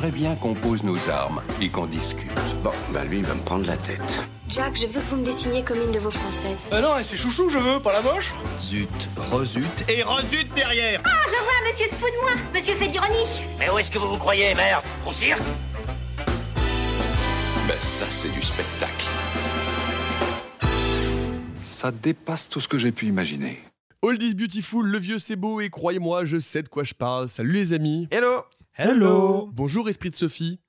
J'aimerais bien qu'on pose nos armes et qu'on discute. Bon, bah lui, il va me prendre la tête. Jack, je veux que vous me dessiniez comme une de vos françaises. Ah non, et c'est chouchou, je veux, pas la moche. Zut, rezut et rezut derrière Ah, je vois, monsieur se fout de moi. Monsieur fait d'ironie. Mais où est-ce que vous vous croyez, merde? Au cirque? Ben ça, c'est du spectacle. Ça dépasse tout ce que j'ai pu imaginer. Old is beautiful, le vieux c'est beau et croyez-moi, je sais de quoi je parle. Salut les amis. Hello Hello. Bonjour esprit de Sophie.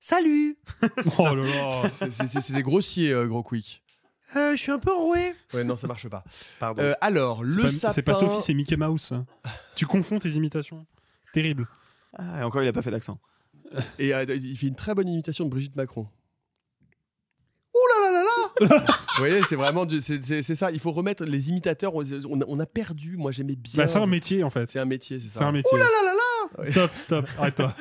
Salut Oh là là, c'est- c'est c'est des grossiers, euh, gros quick. Euh, Je suis un peu enroué. Ouais, non, ça marche pas. Pardon. Euh, alors, C'est le pas- sapin. C'est pas Sophie, c'est Mickey Mouse. hein. Tu confonds tes imitations. Terrible. Ah, et encore, il a pas fait d'accent. Et euh, il fait une très bonne imitation de Brigitte Macron. Ouh là là là là Vous voyez, c'est vraiment du- c'est c'est- c'est ça. Il faut remettre les imitateurs. On, on a- on a perdu. Moi, j'aimais bien. Bah, c'est un métier en fait. C'est un métier, c'est ça. C'est un métier. Ouh là là là là Stop, stop, arrête-toi.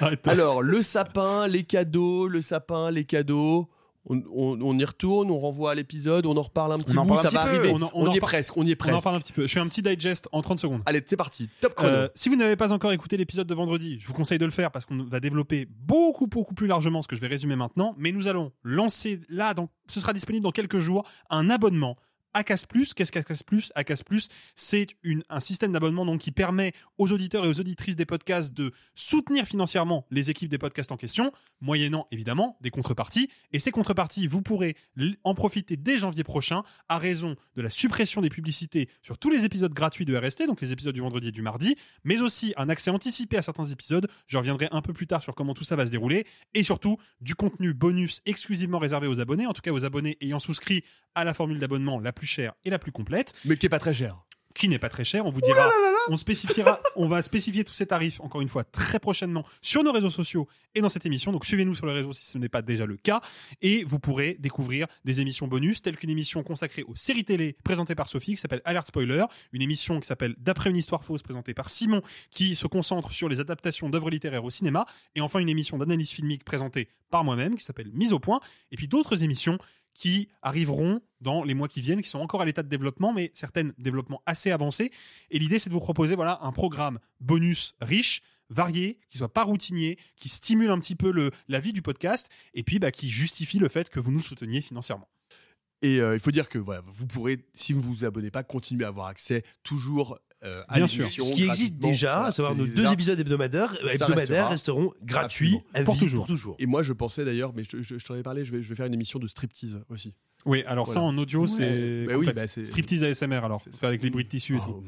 Arrête-toi. Alors, le sapin, les cadeaux, le sapin, les cadeaux. On, on- on y retourne, on renvoie à l'épisode, on en reparle un petit bout, ça petit va peu. arriver. On On, en- on y est presque, on y est On presque. en parle un petit peu. Je fais un petit digest en 30 secondes. Allez, c'est parti. Top chrono. Euh, si vous n'avez pas encore écouté l'épisode de vendredi, je vous conseille de le faire parce qu'on va développer beaucoup, beaucoup plus largement ce que je vais résumer maintenant. Mais nous allons lancer là, donc, ce sera disponible dans quelques jours, un abonnement. ACAS Plus, qu'est-ce qu'ACAS Plus? ACAS Plus, c'est un système d'abonnement qui permet aux auditeurs et aux auditrices des podcasts de soutenir financièrement les équipes des podcasts en question, moyennant évidemment des contreparties. Et ces contreparties, vous pourrez en profiter dès janvier prochain à raison de la suppression des publicités sur tous les épisodes gratuits de RST, donc les épisodes du vendredi et du mardi, mais aussi un accès anticipé à certains épisodes. Je reviendrai un peu plus tard sur comment tout ça va se dérouler, et surtout du contenu bonus exclusivement réservé aux abonnés, en tout cas aux abonnés ayant souscrit à la formule d'abonnement la plus chère et la plus complète, Mais qui est pas très cher. qui n'est pas très cher. On vous dira, on spécifiera, on va spécifier tous ces tarifs encore une fois très prochainement sur nos réseaux sociaux et dans cette émission. Donc suivez-nous sur les réseaux si ce n'est pas déjà le cas, et vous pourrez découvrir des émissions bonus telles qu'une émission consacrée aux séries télé présentée par Sophie qui s'appelle Alert Spoiler, une émission qui s'appelle D'après une histoire fausse présentée par Simon qui se concentre sur les adaptations d'œuvres littéraires au cinéma, et enfin une émission d'analyse filmique présentée par moi-même qui s'appelle Mise au point, et puis d'autres émissions qui arriveront dans les mois qui viennent, qui sont encore à l'état de développement, mais certaines développements assez avancés. Et l'idée, c'est de vous proposer voilà un programme bonus riche, varié, qui soit pas routinier, qui stimule un petit peu le, la vie du podcast, et puis bah, qui justifie le fait que vous nous souteniez financièrement. Et euh, il faut dire que voilà, vous pourrez, si vous vous abonnez pas, continuer à avoir accès toujours euh, à Bien sûr. Ce qui existe déjà, Voilà, à savoir nos deux épisodes hebdomadaires, hebdomadaires resteront gratuits Pour vie, toujours. Pour toujours. Et moi, je pensais d'ailleurs, mais je, je- je t'en ai parlé, je vais, je vais faire une émission de striptease aussi. Oui, alors ça en audio, c'est Bah oui, bah striptease ASMR alors, c'est- avec les bruits de tissu et Oh.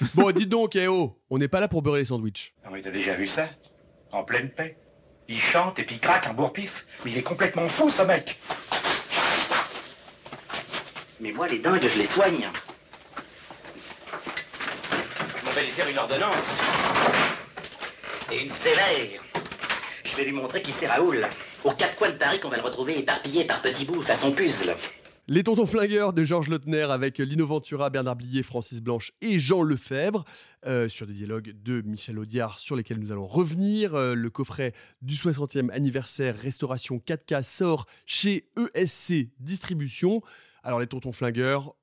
tout. Bon, dites donc, eh oh, on n'est pas là pour beurrer les sandwichs. Non mais t'as déjà vu ça? En pleine paix. Il chante et puis il craque un bourre-pif. Mais il est complètement fou ce mec. Mais moi, les dingues, je les soigne. On va lui faire une ordonnance. Et une sévère. Je vais lui montrer qui c'est Raoul. Aux quatre coins de Paris qu'on va le retrouver éparpillé par petits bouts façon puzzle. Les Tontons Flingueurs de Georges Lautner avec Lino Ventura, Bernard Blier, Francis Blanche et Jean Lefebvre euh, sur des dialogues de Michel Audiard sur lesquels nous allons revenir. Euh, le coffret du 60e anniversaire Restauration 4K sort chez ESC Distribution. Alors les Tontons Flingueurs,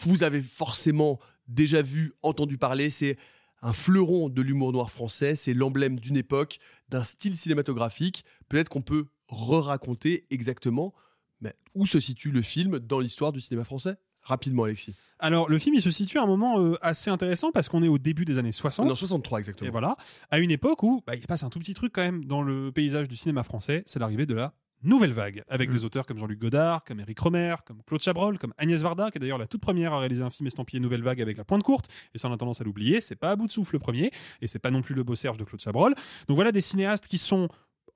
vous avez forcément déjà vu, entendu parler, c'est un fleuron de l'humour noir français, c'est l'emblème d'une époque, d'un style cinématographique. Peut-être qu'on peut re-raconter exactement mais où se situe le film dans l'histoire du cinéma français? Rapidement, Alexis. Alors, le film, il se situe à un moment euh, assez intéressant parce qu'on est au début des années 60. Non, 63 exactement. Et voilà, à une époque où bah, il se passe un tout petit truc quand même dans le paysage du cinéma français, c'est l'arrivée de la nouvelle vague, avec Mm. des auteurs comme Jean-Luc Godard, comme Eric Romer, comme Claude Chabrol, comme Agnès Varda, qui est d'ailleurs la toute première à réaliser un film estampillé Nouvelle Vague avec la pointe courte, et ça on a tendance à l'oublier, c'est pas à bout de souffle le premier, et c'est pas non plus le beau Serge de Claude Chabrol. Donc voilà des cinéastes qui sont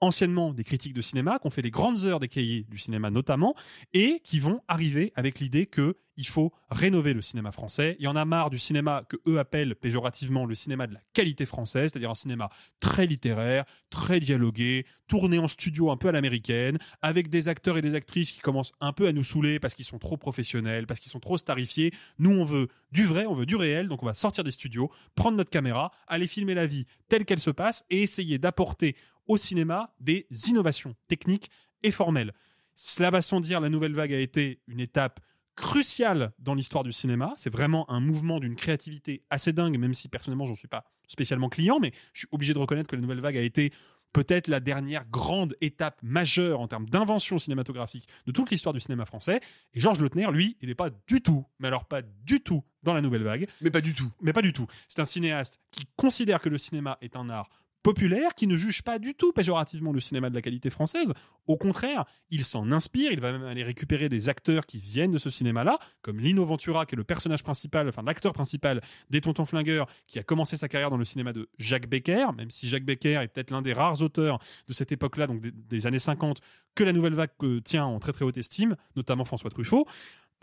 anciennement des critiques de cinéma, qui ont fait les grandes heures des cahiers du cinéma notamment, et qui vont arriver avec l'idée que il faut rénover le cinéma français. Il y en a marre du cinéma que eux appellent péjorativement le cinéma de la qualité française, c'est-à-dire un cinéma très littéraire, très dialogué, tourné en studio un peu à l'américaine, avec des acteurs et des actrices qui commencent un peu à nous saouler parce qu'ils sont trop professionnels, parce qu'ils sont trop starifiés. Nous, on veut du vrai, on veut du réel, donc on va sortir des studios, prendre notre caméra, aller filmer la vie telle qu'elle se passe et essayer d'apporter au cinéma des innovations techniques et formelles. Cela va sans dire, la nouvelle vague a été une étape cruciale dans l'histoire du cinéma. C'est vraiment un mouvement d'une créativité assez dingue, même si personnellement, j'en suis pas spécialement client, mais je suis obligé de reconnaître que la nouvelle vague a été peut-être la dernière grande étape majeure en termes d'invention cinématographique de toute l'histoire du cinéma français. Et Georges Lautner, lui, il n'est pas du tout, mais alors pas du tout dans la nouvelle vague. Mais pas du tout. Mais pas du tout. C'est un cinéaste qui considère que le cinéma est un art populaire, qui ne juge pas du tout péjorativement le cinéma de la qualité française. Au contraire, il s'en inspire, il va même aller récupérer des acteurs qui viennent de ce cinéma-là, comme Lino Ventura, qui est le personnage principal, enfin l'acteur principal des Tontons Flingueurs, qui a commencé sa carrière dans le cinéma de Jacques Becker, même si Jacques Becker est peut-être l'un des rares auteurs de cette époque-là, donc des, années 50, que la nouvelle vague euh, tient en très très haute estime, notamment François Truffaut.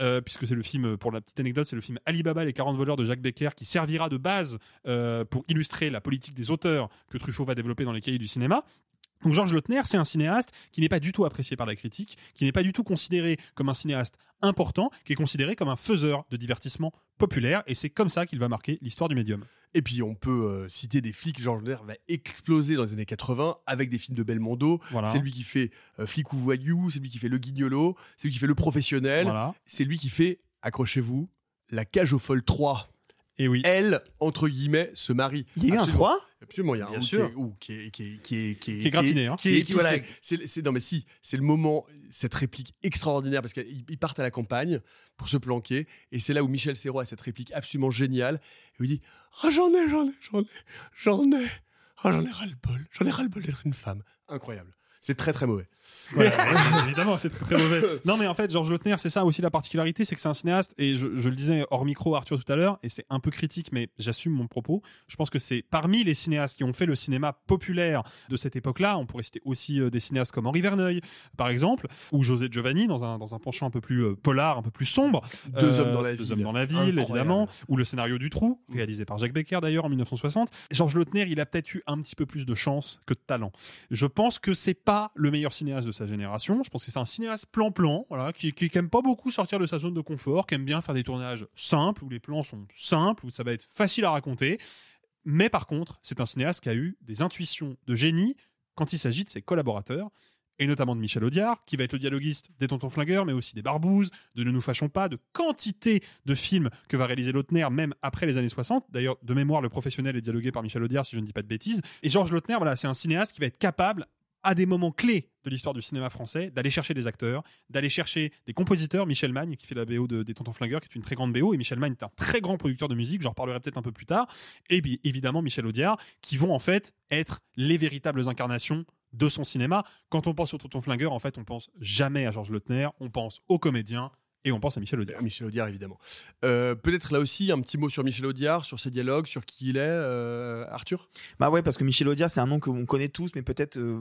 Euh, puisque c'est le film, pour la petite anecdote, c'est le film Alibaba, les 40 voleurs de Jacques Becker, qui servira de base euh, pour illustrer la politique des auteurs que Truffaut va développer dans les cahiers du cinéma. Donc Georges Lautner, c'est un cinéaste qui n'est pas du tout apprécié par la critique, qui n'est pas du tout considéré comme un cinéaste important, qui est considéré comme un faiseur de divertissement populaire, et c'est comme ça qu'il va marquer l'histoire du médium. Et puis on peut euh, citer des flics. Georges Lautner va exploser dans les années 80 avec des films de Belmondo. Voilà. C'est lui qui fait euh, Flic ou Voyou, c'est lui qui fait Le Guignolo, c'est lui qui fait Le Professionnel, Voilà. c'est lui qui fait, accrochez-vous, La Cage aux Folles 3. Et oui. Elle, entre guillemets, se marie. Il y a eu un Absolument. 3 Absolument, il y a un Bien sûr. Qui est, ou qui est, qui est, qui est, qui est, Qui est gratiné, hein. qui est- Et qui- voilà. c'est- non mais si, c'est le moment, cette réplique extraordinaire parce qu'ils ils partent à la campagne pour se planquer et c'est là où Michel Serrault a cette réplique absolument géniale et où il dit ah j'en ai, j'en ai, j'en ai, j'en ai, ah j'en ai ras le bol, j'en ai ras le bol d'être une femme, incroyable. C'est très très mauvais. Voilà, évidemment, c'est très, très mauvais. Non, mais en fait, Georges Lautner, c'est ça aussi la particularité, c'est que c'est un cinéaste, et je, je le disais hors micro, Arthur, tout à l'heure, et c'est un peu critique, mais j'assume mon propos. Je pense que c'est parmi les cinéastes qui ont fait le cinéma populaire de cette époque-là, on pourrait citer aussi euh, des cinéastes comme Henri Verneuil, par exemple, ou José Giovanni, dans un, dans un penchant un peu plus euh, polar, un peu plus sombre. Deux hommes dans la Deux ville. hommes dans la ville, Incroyable. évidemment, ou le scénario du trou, réalisé par Jacques Becker d'ailleurs en 1960. Georges Lautner, il a peut-être eu un petit peu plus de chance que de talent. Je pense que c'est pas le meilleur cinéaste de sa génération. Je pense que c'est un cinéaste plan-plan, voilà, qui, qui, aime pas beaucoup sortir de sa zone de confort, qui aime bien faire des tournages simples, où les plans sont simples, où ça va être facile à raconter. Mais par contre, c'est un cinéaste qui a eu des intuitions de génie quand il s'agit de ses collaborateurs, et notamment de Michel Audiard, qui va être le dialoguiste des Tontons Flingueurs, mais aussi des Barbouzes, de Ne nous fâchons pas, de quantité de films que va réaliser Lautner, même après les années 60. D'ailleurs, de mémoire, le professionnel est dialogué par Michel Audiard, si je ne dis pas de bêtises. Et Georges Lautner, voilà, c'est un cinéaste qui va être capable à des moments clés de l'histoire du cinéma français, d'aller chercher des acteurs, d'aller chercher des compositeurs. Michel Magne, qui fait la BO de, des Tontons Flingueurs, qui est une très grande BO, et Michel Magne est un très grand producteur de musique, j'en reparlerai peut-être un peu plus tard. Et puis, évidemment, Michel Audiard, qui vont en fait être les véritables incarnations de son cinéma. Quand on pense aux Tontons Flingueurs, en fait, on pense jamais à Georges Lautner, on pense aux comédiens, et on pense à Michel Audiard. Michel Audiard, évidemment. Euh, Peut-être là aussi un petit mot sur Michel Audiard, sur ses dialogues, sur qui il est, euh, Arthur? Bah ouais, parce que Michel Audiard, c'est un nom que l'on connaît tous, mais peut-être euh,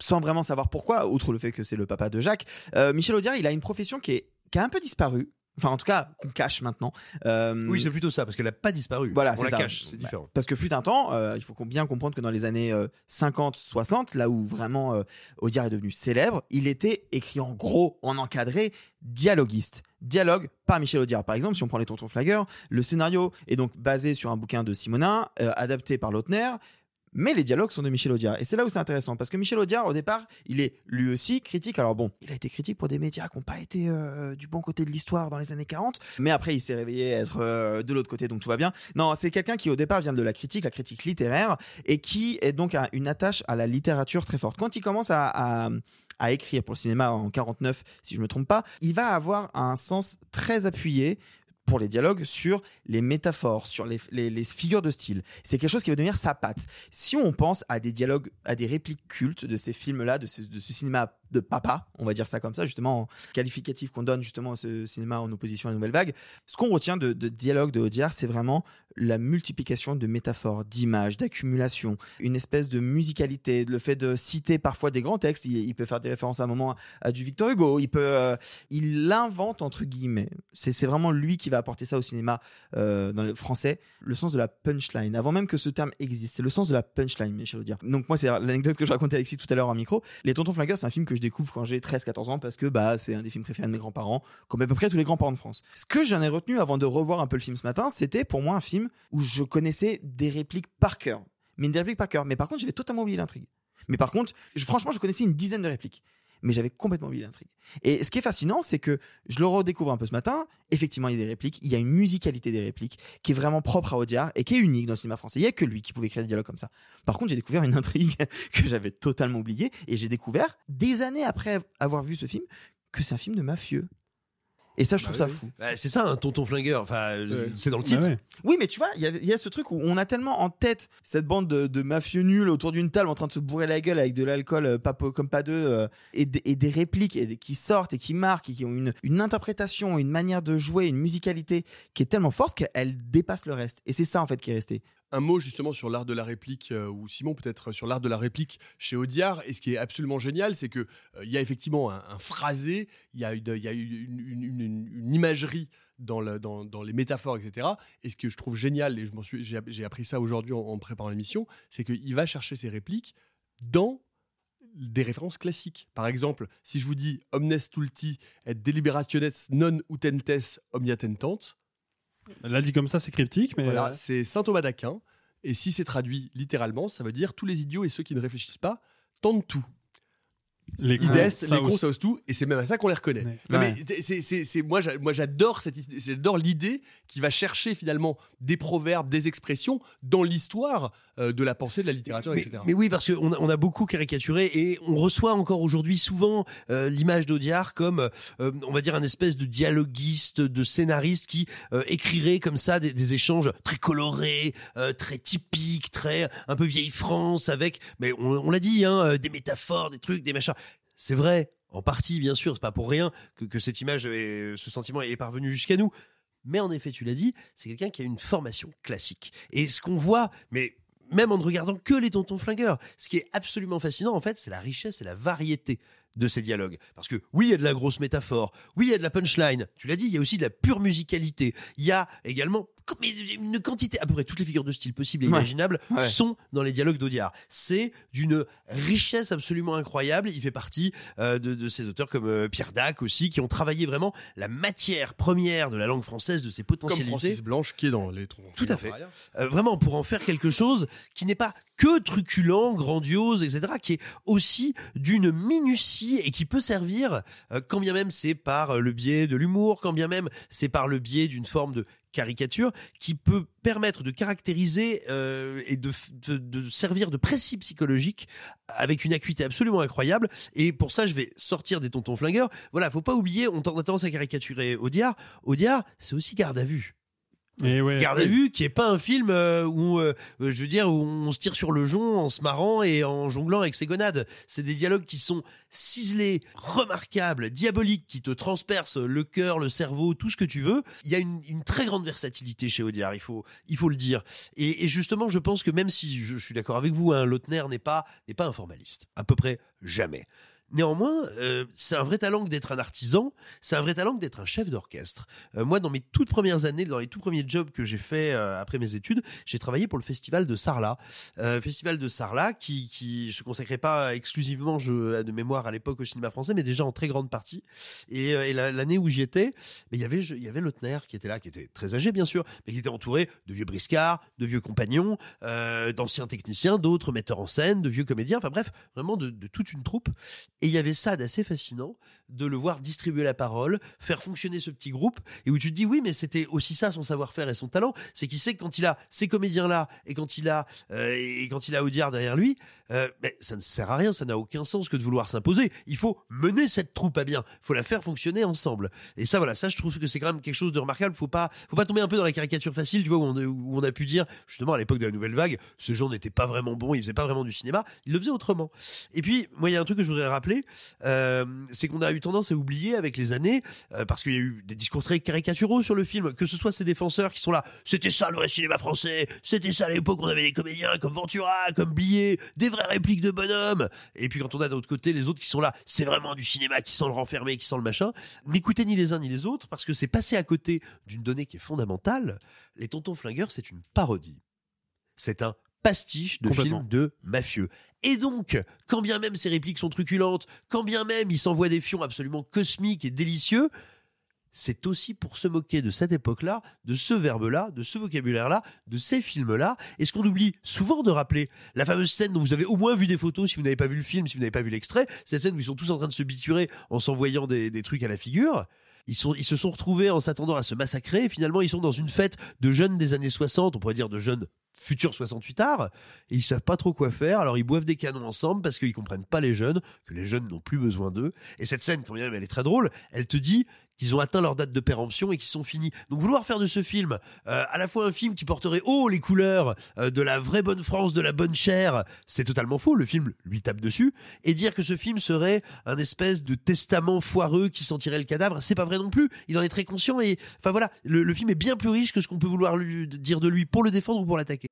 sans vraiment savoir pourquoi, outre le fait que c'est le papa de Jacques. Euh, Michel Audiard, il a une profession qui, est, qui a un peu disparu. Enfin, en tout cas, qu'on cache maintenant. Euh, Oui, c'est plutôt ça, parce qu'elle n'a pas disparu. Voilà, on c'est la ça. cache, c'est Bah, différent. Parce que fut un temps, euh, il faut bien comprendre que dans les années euh, 50-60, là où vraiment euh, Audiard est devenu célèbre, il était écrit en gros, en encadré, dialoguiste. Dialogue par Michel Audiard. Par exemple, si on prend les Tontons Flaggeurs, le scénario est donc basé sur un bouquin de Simonin, euh, adapté par Lautner. Mais les dialogues sont de Michel Audiard. Et c'est là où c'est intéressant. Parce que Michel Audiard, au départ, il est lui aussi critique. Alors bon, il a été critique pour des médias qui n'ont pas été euh, du bon côté de l'histoire dans les années 40. Mais après, il s'est réveillé à être euh, de l'autre côté, donc tout va bien. Non, c'est quelqu'un qui, au départ, vient de la critique, la critique littéraire, et qui est donc à une attache à la littérature très forte. Quand il commence à, à à écrire pour le cinéma en 49, si je me trompe pas, il va avoir un sens très appuyé pour les dialogues sur les métaphores, sur les, figures de style. C'est quelque chose qui va devenir sa patte. Si on pense à des dialogues, à des répliques cultes de ces films-là, de ce cinéma de papa, on va dire ça comme ça, justement, qualificatif qu'on donne justement à ce cinéma en opposition à la nouvelle vague. Ce qu'on retient de, dialogue de Audiard, c'est vraiment la multiplication de métaphores, d'images, d'accumulation, une espèce de musicalité, le fait de citer parfois des grands textes. Il, peut faire des références à un moment à, du Victor Hugo. Il peut, euh, il l'invente entre guillemets. C'est, c'est vraiment lui qui va apporter ça au cinéma euh, dans le français, le sens de la punchline. Avant même que ce terme existe, c'est le sens de la punchline, Michel Audiard. Donc moi, c'est l'anecdote que je racontais à Alexis tout à l'heure en micro. Les Tontons Flingueurs, c'est un film que je découvre quand j'ai 13-14 ans parce que bah c'est un des films préférés de mes grands-parents, comme à peu près tous les grands-parents de France. Ce que j'en ai retenu avant de revoir un peu le film ce matin, c'était pour moi un film où je connaissais des répliques par cœur. Mais des par cœur. Mais par contre, j'avais totalement oublié l'intrigue. Mais par contre, franchement, je connaissais une dizaine de répliques. Mais j'avais complètement oublié l'intrigue. Et ce qui est fascinant, c'est que je le redécouvre un peu ce matin. Effectivement, il y a des répliques. Il y a une musicalité des répliques qui est vraiment propre à Audiard et qui est unique dans le cinéma français. Il n'y a que lui qui pouvait écrire des dialogues comme ça. Par contre, j'ai découvert une intrigue que j'avais totalement oubliée. Et j'ai découvert, des années après avoir vu ce film, que c'est un film de mafieux. Et ça, je trouve ça fou. Bah, c'est ça, un tonton flingueur. Enfin, euh, c'est dans le titre. Oui, mais tu vois, il y, a- il y a ce truc où on a tellement en tête cette bande de, de mafieux nuls autour d'une table en train de se bourrer la gueule avec de l'alcool euh, pas comme pas deux euh, et, des- et des répliques et qui sortent et qui marquent et qui ont une, une interprétation, une manière de jouer, une musicalité qui est tellement forte qu'elle dépasse le reste. Et c'est ça en fait qui est resté. Un mot justement sur l'art de la réplique, euh, ou Simon peut-être sur l'art de la réplique chez Audiard. Et ce qui est absolument génial, c'est que euh, il y a effectivement un, phrasé, il y a, une, imagerie dans, le- dans- dans les métaphores, etc. Et ce que je trouve génial, et j'ai, appris ça aujourd'hui en, préparant l'émission, c'est qu'il va chercher ses répliques dans des références classiques. Par exemple, si je vous dis omnes tulti et deliberationes non utentes omnia tentant, Là dit comme ça, c'est cryptique, mais voilà, euh, c'est saint Thomas d'Aquin. Et si c'est traduit littéralement, ça veut dire tous les idiots et ceux qui ne réfléchissent pas tentent tout. Les cons, Idest, les cons, ça ose tout, et c'est même à ça qu'on les reconnaît. Non, mais c'est- c'est- c'est- moi, j'a- moi, j'adore cette, idée- j'adore l'idée qui va chercher finalement des proverbes, des expressions dans l'histoire euh, de la pensée, de la littérature, mais, etc. mais oui, parce qu'on a, on a beaucoup caricaturé et on reçoit encore aujourd'hui souvent euh, l'image d'Audiard comme, euh, on va dire, un espèce de dialoguiste, de scénariste qui euh, écrirait comme ça des, des échanges très colorés, euh, très typiques, très un peu vieille France, avec, mais on, on l'a dit, hein, des métaphores, des trucs, des machins. C'est vrai, en partie, bien sûr, c'est pas pour rien que, cette image, est- ce sentiment est parvenu jusqu'à nous. Mais en effet, tu l'as dit, c'est quelqu'un qui a une formation classique. Et ce qu'on voit, mais même en ne regardant que les tontons flingueurs, ce qui est absolument fascinant, en fait, c'est la richesse et la variété de ces dialogues. Parce que oui, il y a de la grosse métaphore, oui, il y a de la punchline, tu l'as dit, il y a aussi de la pure musicalité, il y a également une quantité, à peu près toutes les figures de style possibles et Ouais. imaginables Ouais. sont dans les dialogues d'Audiard. C'est d'une richesse absolument incroyable. Il fait partie euh, de, de ces auteurs comme euh, Pierre Dac aussi, qui ont travaillé vraiment la matière première de la langue française, de ses Comme potentialités. Francis Blanche qui est dans les troncs. Tout à fait. Euh, vraiment pour en faire quelque chose qui n'est pas que truculent, grandiose, etc., qui est aussi d'une minutie et qui peut servir, euh, quand bien même c'est par le biais de l'humour, quand bien même c'est par le biais d'une forme de caricature, qui peut permettre de caractériser euh, et de, de, de servir de précis psychologique avec une acuité absolument incroyable. Et pour ça, je vais sortir des tontons flingueurs. Voilà, faut pas oublier, on a tendance à caricaturer Audiard. Audiard, c'est aussi garde à vue. Et ouais, Garde à vue, qui est pas un film euh, où, euh, je veux dire, où on se tire sur le jonc en se marrant et en jonglant avec ses gonades. C'est des dialogues qui sont ciselés, remarquables, diaboliques, qui te transpercent le cœur, le cerveau, tout ce que tu veux. Il y a une, une très grande versatilité chez Audiard, il faut, il faut le dire. Et, et justement, je pense que même si je, je suis d'accord avec vous, hein, Lautner n'est pas, n'est pas un formaliste, à peu près jamais. Néanmoins, euh, c'est un vrai talent d'être un artisan, c'est un vrai talent d'être un chef d'orchestre. Euh, moi, dans mes toutes premières années, dans les tout premiers jobs que j'ai fait euh, après mes études, j'ai travaillé pour le festival de Sarlat. Euh, festival de Sarlat qui qui se consacrait pas exclusivement, je, de mémoire à l'époque au cinéma français, mais déjà en très grande partie. Et, et la- l'année où j'y étais, il y avait qui était là, qui était très âgé bien sûr, mais qui était entouré de vieux briscards, de vieux compagnons, d'anciens techniciens, d'autres metteurs en scène, de vieux comédiens, enfin bref, vraiment de toute une troupe. Et il y avait ça d'assez fascinant de le voir distribuer la parole, faire fonctionner ce petit groupe, et où tu te dis oui, mais c'était aussi ça son savoir-faire et son talent, c'est qu'il sait que quand il a ces comédiens-là et quand il a euh, et quand il a Audiard derrière lui, euh, mais ça ne sert à rien, ça n'a aucun sens que de vouloir s'imposer. Il faut mener cette troupe à bien, faut la faire fonctionner ensemble. Et ça, voilà, ça, je trouve que c'est quand même quelque chose de remarquable. Faut pas, faut pas tomber un peu dans la caricature facile, tu vois, où on, où on a pu dire justement à l'époque de la nouvelle vague, ce genre n'était pas vraiment bon, il faisait pas vraiment du cinéma, il le faisait autrement. Et puis, moi, il y a un truc que je voudrais rappeler, euh, c'est qu'on a eu tendance à oublier avec les années, euh, parce qu'il y a eu des discours très caricaturaux sur le film, que ce soit ces défenseurs qui sont là, c'était ça le vrai cinéma français, c'était ça l'époque, on avait des comédiens comme Ventura, comme Blier, des vraies répliques de bonhomme. Et puis quand on a de l'autre côté les autres qui sont là, c'est vraiment du cinéma qui sent le renfermé, qui sent le machin. N'écoutez ni les uns ni les autres, parce que c'est passé à côté d'une donnée qui est fondamentale. Les Tontons Flingueurs, c'est une parodie. C'est un pastiche de Complètement. film de mafieux. Et donc, quand bien même ces répliques sont truculentes, quand bien même ils s'envoient des fions absolument cosmiques et délicieux, c'est aussi pour se moquer de cette époque-là, de ce verbe-là, de ce vocabulaire-là, de ces films-là. Et ce qu'on oublie souvent de rappeler, la fameuse scène dont vous avez au moins vu des photos si vous n'avez pas vu le film, si vous n'avez pas vu l'extrait, cette scène où ils sont tous en train de se biturer en s'envoyant des, des trucs à la figure. Ils, se sont retrouvés en s'attendant à se massacrer. Finalement, ils sont dans une fête de jeunes des années 60, on pourrait dire de jeunes futurs 68 arts, et ils savent pas trop quoi faire. Alors ils boivent des canons ensemble parce qu'ils comprennent pas les jeunes, que les jeunes n'ont plus besoin d'eux. Et cette scène, quand même, elle est très drôle. Elle te dit qu'ils ont atteint leur date de péremption et qu'ils sont finis. Donc vouloir faire de ce film euh, à la fois un film qui porterait haut les couleurs euh, de la vraie bonne France, de la bonne chair, c'est totalement faux. Le film lui tape dessus. Et dire que ce film serait un espèce de testament foireux qui sentirait le cadavre, c'est pas vrai non plus. Il en est très conscient et enfin voilà, le, le film est bien plus riche que ce qu'on peut vouloir lui, dire de lui pour le défendre ou pour l'attaquer.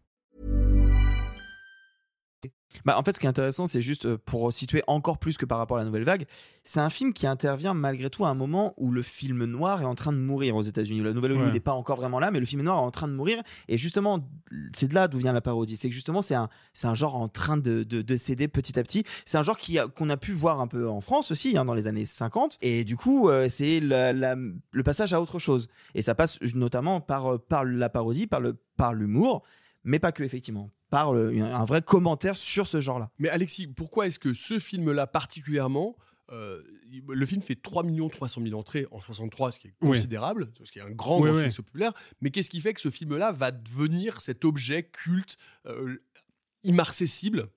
Bah, en fait, ce qui est intéressant, c'est juste euh, pour situer encore plus que par rapport à la nouvelle vague, c'est un film qui intervient malgré tout à un moment où le film noir est en train de mourir aux États-Unis. La nouvelle Hollywood Ouais. n'est pas encore vraiment là, mais le film noir est en train de mourir. Et justement, c'est de là d'où vient la parodie. C'est que justement, c'est un, c'est un genre en train de, de, de céder petit à petit. C'est un genre qui a- qu'on a pu voir un peu en France aussi, hein, dans les années 50. Et du coup, euh, c'est la- la- le passage à autre chose. Et ça passe notamment par, euh, par la parodie, par le, par l'humour, mais pas que, effectivement. Par le- un vrai commentaire sur ce genre-là. Mais Alexis, pourquoi est-ce que ce film-là particulièrement, euh, le film fait 3 300 000 entrées en 63, ce qui est Oui. considérable, ce qui est un grand, Oui, grand oui. succès populaire. Mais qu'est-ce qui fait que ce film-là va devenir cet objet culte, euh, immarcessible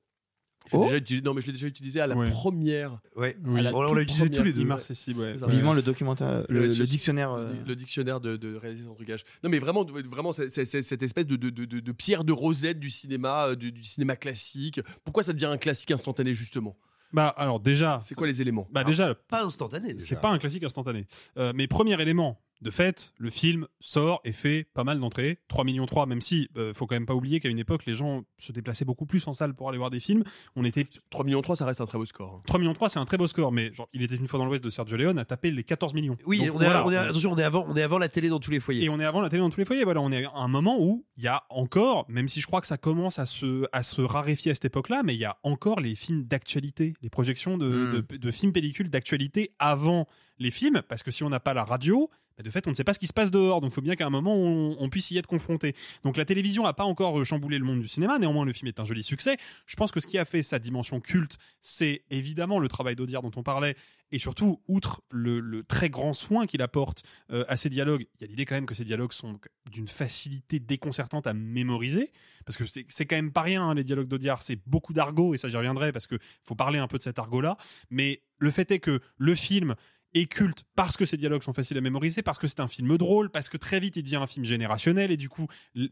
Je l'ai Oh. déjà utilisé- Non, mais je l'ai déjà utilisé à la Ouais. première. Ouais, à la on l'a utilisé tous les deux. Immarcessible, ouais. Vivement le documentaire, le, Ouais, le dictionnaire. le euh, Le, dictionnaire de, de réaliser trucage. Non, mais vraiment, vraiment c'est- cette espèce de, de, de- de- de pierre de rosette du cinéma, euh, du, du cinéma classique. Pourquoi ça devient un classique instantané, justement? Bah alors déjà, C'est quoi les éléments? Bah déjà, Pas instantané. c'est pas un classique instantané. Euh, mais premier élément, de fait, le film sort et fait pas mal d'entrées, 3 millions 3, même si euh, faut quand même pas oublier qu'à une époque les gens se déplaçaient beaucoup plus en salle pour aller voir des films. On était 3 millions 3, ça reste un très beau score. hein. 3 millions 3, c'est un très beau score, mais genre il était une fois dans l'Ouest de Sergio Leone à taper les 14 millions. Oui, Donc, on est, voilà, on est- on- attention, on est avant, on est avant la télé dans tous les foyers. Et on est avant la télé dans tous les foyers. Voilà, on est à un moment où il y a encore, même si je crois que ça commence à se, à se raréfier à cette époque-là, mais il y a encore les films d'actualité, les projections de, Mm. de, de films pellicules d'actualité avant les films, parce que si on n'a pas la radio, bah, de fait, on ne sait pas ce qui se passe dehors, donc il faut bien qu'à un moment on, puisse y être confronté. Donc la télévision n'a pas encore euh, chamboulé le monde du cinéma, néanmoins le film est un joli succès. Je pense que ce qui a fait sa dimension culte, c'est évidemment le travail d'Audiard dont on parlait, et surtout, outre le, très grand soin qu'il apporte euh, à ces dialogues, il y a l'idée quand même que ces dialogues sont d'une facilité déconcertante à mémoriser, parce que c'est quand même pas rien, hein, les dialogues d'Audiard, c'est beaucoup d'argot, et ça j'y reviendrai, parce que faut parler un peu de cet argot-là, mais le fait est que le film est culte parce que ses dialogues sont faciles à mémoriser, parce que c'est un film drôle, parce que très vite il devient un film générationnel et du coup,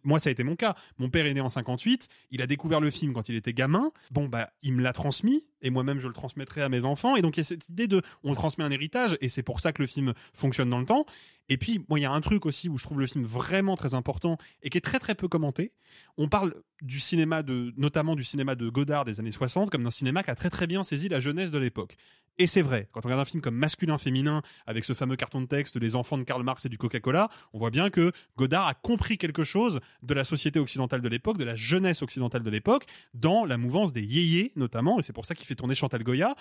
moi ça a été mon cas. Mon père est né en 58, il a découvert le film quand il était gamin. Bon bah il me l'a transmis et moi-même je le transmettrai à mes enfants et donc il y a cette idée de on transmet un héritage et c'est pour ça que le film fonctionne dans le temps. Et puis moi il y a un truc aussi où je trouve le film vraiment très important et qui est très très peu commenté. On parle du cinéma de notamment du cinéma de Godard des années 60 comme d'un cinéma qui a très très bien saisi la jeunesse de l'époque. Et c'est vrai, quand on regarde un film comme Masculin-Féminin, avec ce fameux carton de texte Les enfants de Karl Marx et du Coca-Cola, on voit bien que Godard a compris quelque chose de la société occidentale de l'époque, de la jeunesse occidentale de l'époque, dans la mouvance des yéyés notamment, et c'est pour ça qu'il fait tourner Chantal Goya.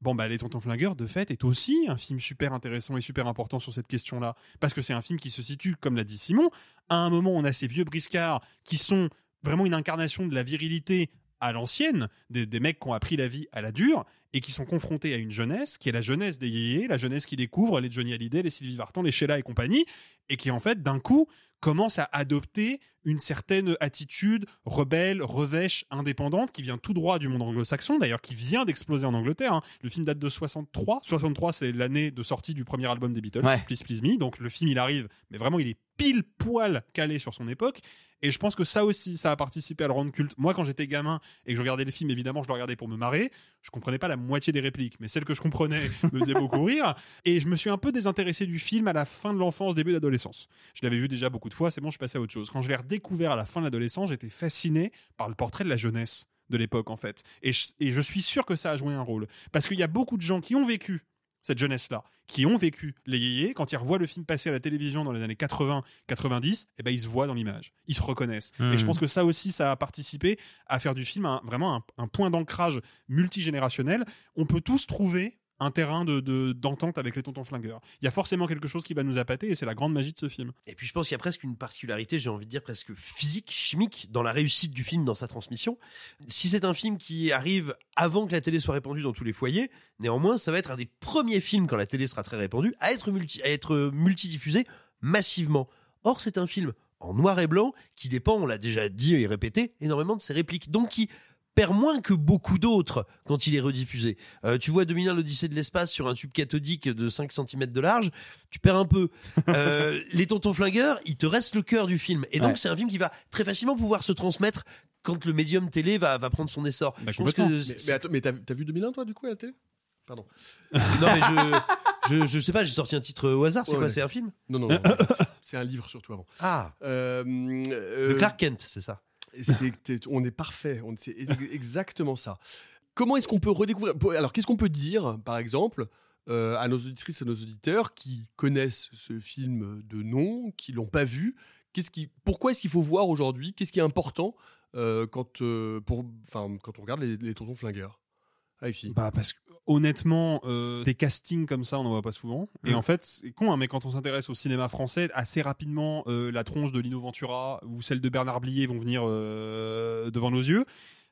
Bon, bah, Les Tontons Flingueurs, de fait, est aussi un film super intéressant et super important sur cette question-là. Parce que c'est un film qui se situe, comme l'a dit Simon, à un moment on a ces vieux briscards qui sont vraiment une incarnation de la virilité à l'ancienne, des, des mecs qui ont appris la vie à la dure et qui sont confrontés à une jeunesse qui est la jeunesse des yéyés, la jeunesse qui découvre les Johnny Hallyday, les Sylvie Vartan, les Sheila et compagnie, et qui en fait d'un coup commence à adopter une certaine attitude rebelle, revêche, indépendante, qui vient tout droit du monde anglo-saxon, d'ailleurs qui vient d'exploser en Angleterre. hein. Le film date de 63. 63, c'est l'année de sortie du premier album des Beatles, Ouais. Please Please Me. Donc le film, il arrive, mais vraiment, il est pile poil calé sur son époque. Et je pense que ça aussi, ça a participé à le rendre culte. Moi, quand j'étais gamin et que je regardais le film, évidemment, je le regardais pour me marrer. Je comprenais pas la moitié des répliques, mais celles que je comprenais me faisaient beaucoup rire. Et je me suis un peu désintéressé du film à la fin de l'enfance, début d'adolescence. Je l'avais vu déjà beaucoup de fois, c'est bon, je passais à autre chose. Quand je l'ai redécouvert à la fin de l'adolescence, j'étais fasciné par le portrait de la jeunesse de l'époque, en fait. Et je, et je suis sûr que ça a joué un rôle. Parce qu'il y a beaucoup de gens qui ont vécu cette jeunesse-là, qui ont vécu les yéyés, quand ils revoient le film passer à la télévision dans les années 80-90, eh ben, ils se voient dans l'image, ils se reconnaissent. Et je pense que ça aussi, ça a participé à faire du film un- vraiment un, un point d'ancrage multigénérationnel. On peut tous trouver un terrain de de- d'entente avec les tontons flingueurs. Il y a forcément quelque chose qui va nous appâter et c'est la grande magie de ce film. Et puis je pense qu'il y a presque une particularité, j'ai envie de dire presque physique, chimique, dans la réussite du film, dans sa transmission. Si c'est un film qui arrive avant que la télé soit répandue dans tous les foyers, néanmoins, ça va être un des premiers films, quand la télé sera très répandue, à être, multi, à être multidiffusé massivement. Or, c'est un film en noir et blanc qui dépend, on l'a déjà dit et répété, énormément de ses répliques. Donc qui perd moins que beaucoup d'autres quand il est rediffusé. Euh, tu vois 2001 l'Odyssée de l'espace sur un tube cathodique de 5 cm de large, tu perds un peu. Euh, les tontons flingueurs, il te reste le cœur du film. Et donc Ouais. c'est un film qui va très facilement pouvoir se transmettre quand le médium télé va, va prendre son essor. Bah, Je pense que Mais, mais attends, mais t'as t'as vu 2001 toi du coup à la télé? Pardon. non mais je, je je sais pas, j'ai sorti un titre au hasard, c'est Ouais, quoi ouais. C'est un film? Non, non, non. c'est un livre surtout avant. Ah, Euh, euh, le Clark Kent, c'est ça. On est parfait. C'est ex- exactement ça. Comment est-ce qu'on peut redécouvrir Alors, qu'est-ce qu'on peut dire, par exemple, euh, à nos auditrices et nos auditeurs qui connaissent ce film de nom, qui l'ont pas vu? Qu'est-ce qui, pourquoi est-ce qu'il faut voir aujourd'hui? Qu'est-ce qui est important euh, quand, euh, pour, quand on regarde les, tontons flingueurs? Alexis. Bah parce honnêtement, euh, des castings comme ça, on n'en voit pas souvent. Et Mm. en fait, c'est con, hein, mais quand on s'intéresse au cinéma français, assez rapidement, euh, la tronche de Lino Ventura ou celle de Bernard Blier vont venir euh, devant nos yeux.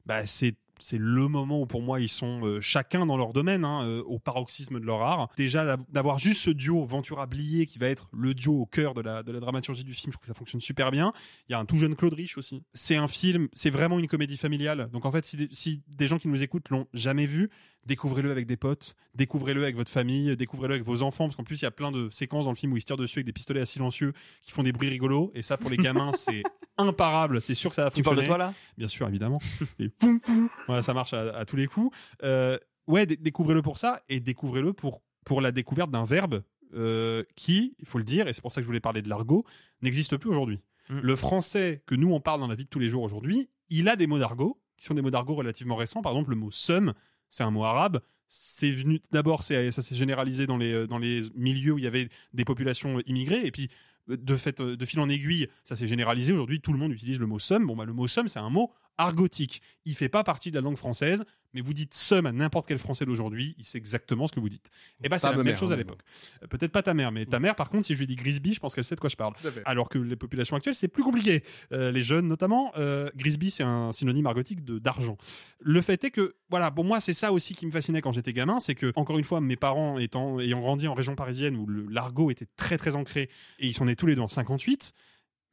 Bah c'est c'est le moment où pour moi ils sont euh, chacun dans leur domaine, hein, euh, au paroxysme de leur art. Déjà d'av- d'avoir juste ce duo Ventura-Blier qui va être le duo au cœur de la, de la dramaturgie du film, je trouve que ça fonctionne super bien. Il y a un tout jeune Claude Rich aussi. C'est un film, c'est vraiment une comédie familiale. Donc en fait, si des, si des gens qui nous écoutent l'ont jamais vu, découvrez-le avec des potes, découvrez-le avec votre famille, découvrez-le avec vos enfants, parce qu'en plus il y a plein de séquences dans le film où ils se tirent dessus avec des pistolets à silencieux qui font des bruits rigolos, et ça pour les gamins c'est imparable, c'est sûr que ça va Tu fonctionner. parles de toi là? Bien sûr, évidemment. Et poum, poum. Voilà, ça marche à, à tous les coups. Euh, ouais, dé- découvrez-le pour ça et découvrez-le pour, pour la découverte d'un verbe euh, qui, il faut le dire, et c'est pour ça que je voulais parler de l'argot, n'existe plus aujourd'hui. Mm. Le français que nous on parle dans la vie de tous les jours aujourd'hui, il a des mots d'argot qui sont des mots d'argot relativement récents. Par exemple, le mot somme, c'est un mot arabe. C'est venu d'abord, ça s'est généralisé dans les, milieux où il y avait des populations immigrées, et puis de fait, de fil en aiguille, ça s'est généralisé. Aujourd'hui, tout le monde utilise le mot somme. Bon, bah, le mot somme, c'est un mot argotique. Il fait pas partie de la langue française Mais vous dites seum à n'importe quel Français d'aujourd'hui, il sait exactement ce que vous dites. Et bah c'est Pas la même mère, chose à hein, l'époque. Euh, Peut-être pas ta mère, mais ta mère, par contre, si je lui dis Grisby, je pense qu'elle sait de quoi je parle. Alors que les populations actuelles, c'est plus compliqué. Euh, les jeunes, notamment, euh, Grisby, c'est un synonyme argotique de d'argent. Le fait est que, voilà, pour moi, c'est ça aussi qui me fascinait quand j'étais gamin, c'est que, encore une fois, mes parents étant, ayant grandi en région parisienne où l'argot était très très ancré et ils sont nés tous les deux en 58,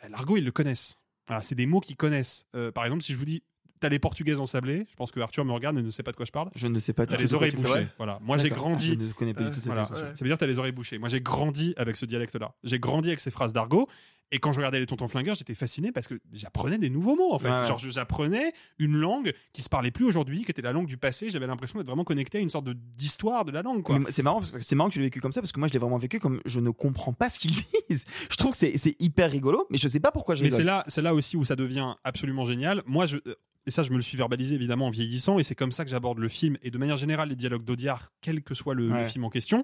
bah, l'argot, ils le connaissent. Voilà, c'est des mots qu'ils connaissent. Euh, par exemple, si je vous dis, t'as les portugaises en sablé, je pense que Arthur me regarde et ne sait pas de quoi je parle. Je ne sais pas T'as les oreilles bouchées. Voilà. Moi, j'ai grandi. Je ne connais pas du tout cette. Ça veut dire t'as les oreilles bouchées. Moi, j'ai grandi avec ce dialecte-là. J'ai grandi avec ces phrases d'argot. Et quand je regardais les tontons flingueurs, j'étais fasciné parce que j'apprenais des nouveaux mots, en fait. Ouais. Genre, j'apprenais une langue qui se parlait plus aujourd'hui, qui était la langue du passé. J'avais l'impression d'être vraiment connecté à une sorte d'histoire de la langue, quoi. C'est marrant parce que c'est marrant que tu l'aies vécu comme ça parce que moi je l'ai vraiment vécu comme je ne comprends pas ce qu'ils disent. Je trouve que c'est- hyper rigolo, mais je sais pas pourquoi je Mais c'est là, c'est là aussi où ça devient absolument génial. Moi, je, euh, et ça, je me le suis verbalisé évidemment en vieillissant, et c'est comme ça que j'aborde le film et de manière générale les dialogues d'Audiard, quel que soit le, film en question.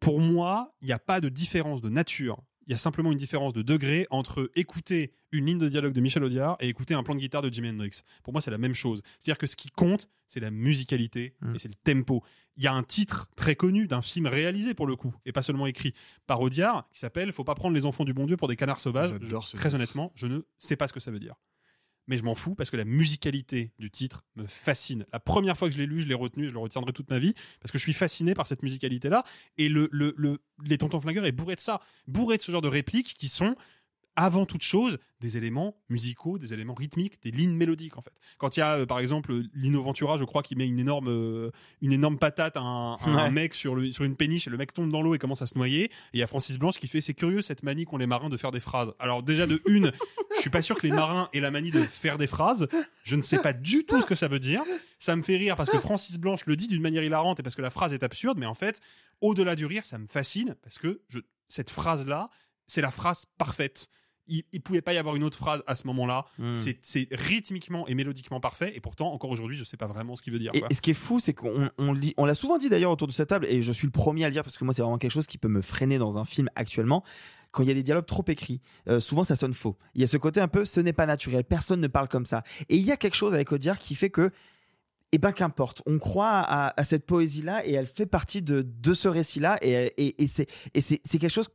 Pour moi, il n'y a pas de différence de nature. Il y a simplement une différence de degré entre écouter une ligne de dialogue de Michel Audiard et écouter un plan de guitare de Jimi Hendrix. Pour moi, c'est la même chose. C'est-à-dire que ce qui compte, c'est la musicalité Mm. et c'est le tempo. Il y a un titre très connu d'un film réalisé pour le coup, et pas seulement écrit par Audiard, qui s'appelle Faut pas prendre les enfants du bon Dieu pour des canards sauvages. Je- Très titre. honnêtement, je ne sais pas ce que ça veut dire. Mais je m'en fous parce que la musicalité du titre me fascine. La première fois que je l'ai lu, je l'ai retenu, je le retiendrai toute ma vie parce que je suis fasciné par cette musicalité-là. Et le, le, le- les Tontons Flingueurs est bourré de ça, bourré de ce genre de répliques qui sont avant toute chose des éléments musicaux, des éléments rythmiques, des lignes mélodiques en fait. Quand il y a euh, par exemple Lino Ventura, je crois qu'il met une énorme euh, une énorme patate à un, à un Ouais. mec sur le sur une péniche et le mec tombe dans l'eau et commence à se noyer. Et il y a Francis Blanche qui fait c'est curieux cette manie qu'ont les marins de faire des phrases. Alors déjà de une, je suis pas sûr que les marins aient la manie de faire des phrases. Je ne sais pas du tout ce que ça veut dire. Ça me fait rire parce que Francis Blanche le dit d'une manière hilarante et parce que la phrase est absurde, mais en fait, au-delà du rire, ça me fascine parce que je, cette phrase-là, c'est la phrase parfaite. Il, il pouvait pas y avoir une autre phrase à ce moment-là. Mm. C'est- rythmiquement et mélodiquement parfait. Et pourtant, encore aujourd'hui, je sais pas vraiment ce qu'il veut dire. Et, quoi. et ce qui est fou, c'est qu'on on on l'a souvent dit d'ailleurs autour de cette table, et je suis le premier à le dire parce que moi, c'est vraiment quelque chose qui peut me freiner dans un film actuellement. Quand il y a des dialogues trop écrits, euh, souvent ça sonne faux. Il y a ce côté un peu, ce n'est pas naturel, personne ne parle comme ça. Et il y a quelque chose avec Audiard qui fait que, eh ben qu'importe, on croit à, à cette poésie-là et elle fait partie de, de ce récit-là, et, c'est quelque chose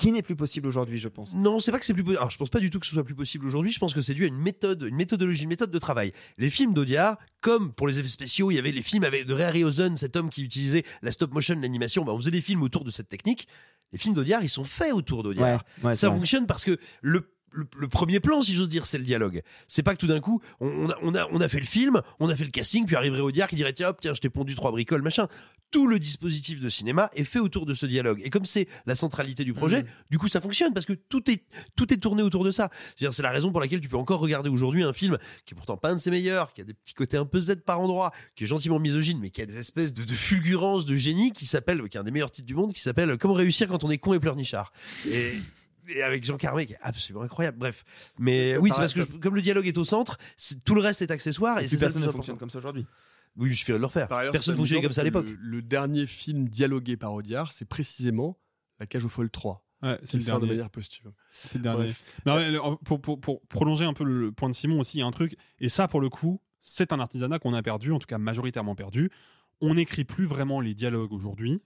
qui n'est plus possible aujourd'hui, je pense. Non, c'est pas que c'est plus possible. Alors, je pense pas du tout que ce soit plus possible aujourd'hui. Je pense que c'est dû à une méthode, une méthodologie, une méthode de travail. Les films d'Audiard, comme pour les effets spéciaux, il y avait les films avec de Ray Harryhausen, cet homme qui utilisait la stop motion, l'animation. Bah, on faisait des films autour de cette technique. Les films d'Audiard, ils sont faits autour d'Audiard. Ouais, ouais, c'est Ça vrai. fonctionne parce que le le, le premier plan, si j'ose dire, c'est le dialogue. C'est pas que tout d'un coup, on, on a, on, a, on a fait le film, on a fait le casting, puis arriverait Audiard qui dirait tiens, hop, tiens, je t'ai pondu trois bricoles, machin. Tout le dispositif de cinéma est fait autour de ce dialogue. Et comme c'est la centralité du projet, du coup, ça fonctionne parce que tout est, tout est tourné autour de ça. C'est la raison pour laquelle tu peux encore regarder aujourd'hui un film qui est pourtant pas un de ses meilleurs, qui a des petits côtés un peu Z par endroit, qui est gentiment misogyne, mais qui a des espèces de, de fulgurances de génie, qui s'appelle, qui est un des meilleurs titres du monde, qui s'appelle Comment réussir quand on est con et pleurnichard. Et et avec Jean Carmé qui est absolument incroyable. Bref, mais oui, c'est parce que je- comme le dialogue est au centre, c'est- tout le reste est accessoire et, Et c'est plus ça le personne plus ne important. fonctionne comme ça aujourd'hui. Oui, il suffirait de le refaire. Par ailleurs, Personne c'est ne fonctionnait amusant comme ça à parce l'époque. que Le, le dernier film dialogué par Audiard, c'est précisément La Cage aux Folles 3. Ouais, c'est le sort de dernier. manière posthume. C'est le dernier. Bref. Mais ouais, le- pour, pour- pour prolonger un peu le, le point de Simon aussi, il y a un truc, et ça pour le coup, c'est un artisanat qu'on a perdu, en tout cas majoritairement perdu. On n'écrit plus vraiment les dialogues aujourd'hui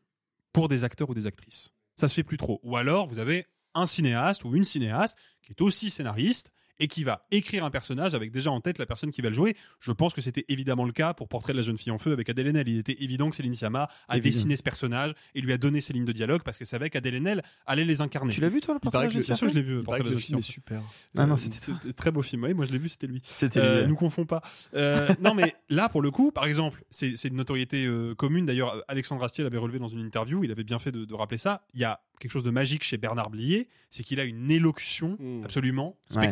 pour des acteurs ou des actrices. Ça se fait plus trop. Ou alors, vous avez un cinéaste ou une cinéaste qui est aussi scénariste et qui va écrire un personnage avec déjà en tête la personne qui va le jouer. Je pense que c'était évidemment le cas pour Portrait de la jeune fille en feu avec Adèle Haenel. Il était évident que Céline Sciamma a Évident. dessiné ce personnage et lui a donné ses lignes de dialogue parce que savait qu'Adèle Haenel allait les incarner. Tu l'as vu toi le portrait de le- Bien sûr, je l'ai vu. Portrait de que la le jeune film est fille en super. Ah non, Euh, c'était. Très beau film. Oui, moi je l'ai vu, c'était lui. C'était Euh, lui. Nous confond pas. Euh, non, mais là, pour le coup, par exemple, c'est c'est une notoriété euh, commune. D'ailleurs, Alexandre Astier l'avait relevé dans une interview. Il avait bien fait de, de rappeler ça. Il y a quelque chose de magique chez Bernard Blier, c'est qu'il a une élocution Mm. absolument Ouais.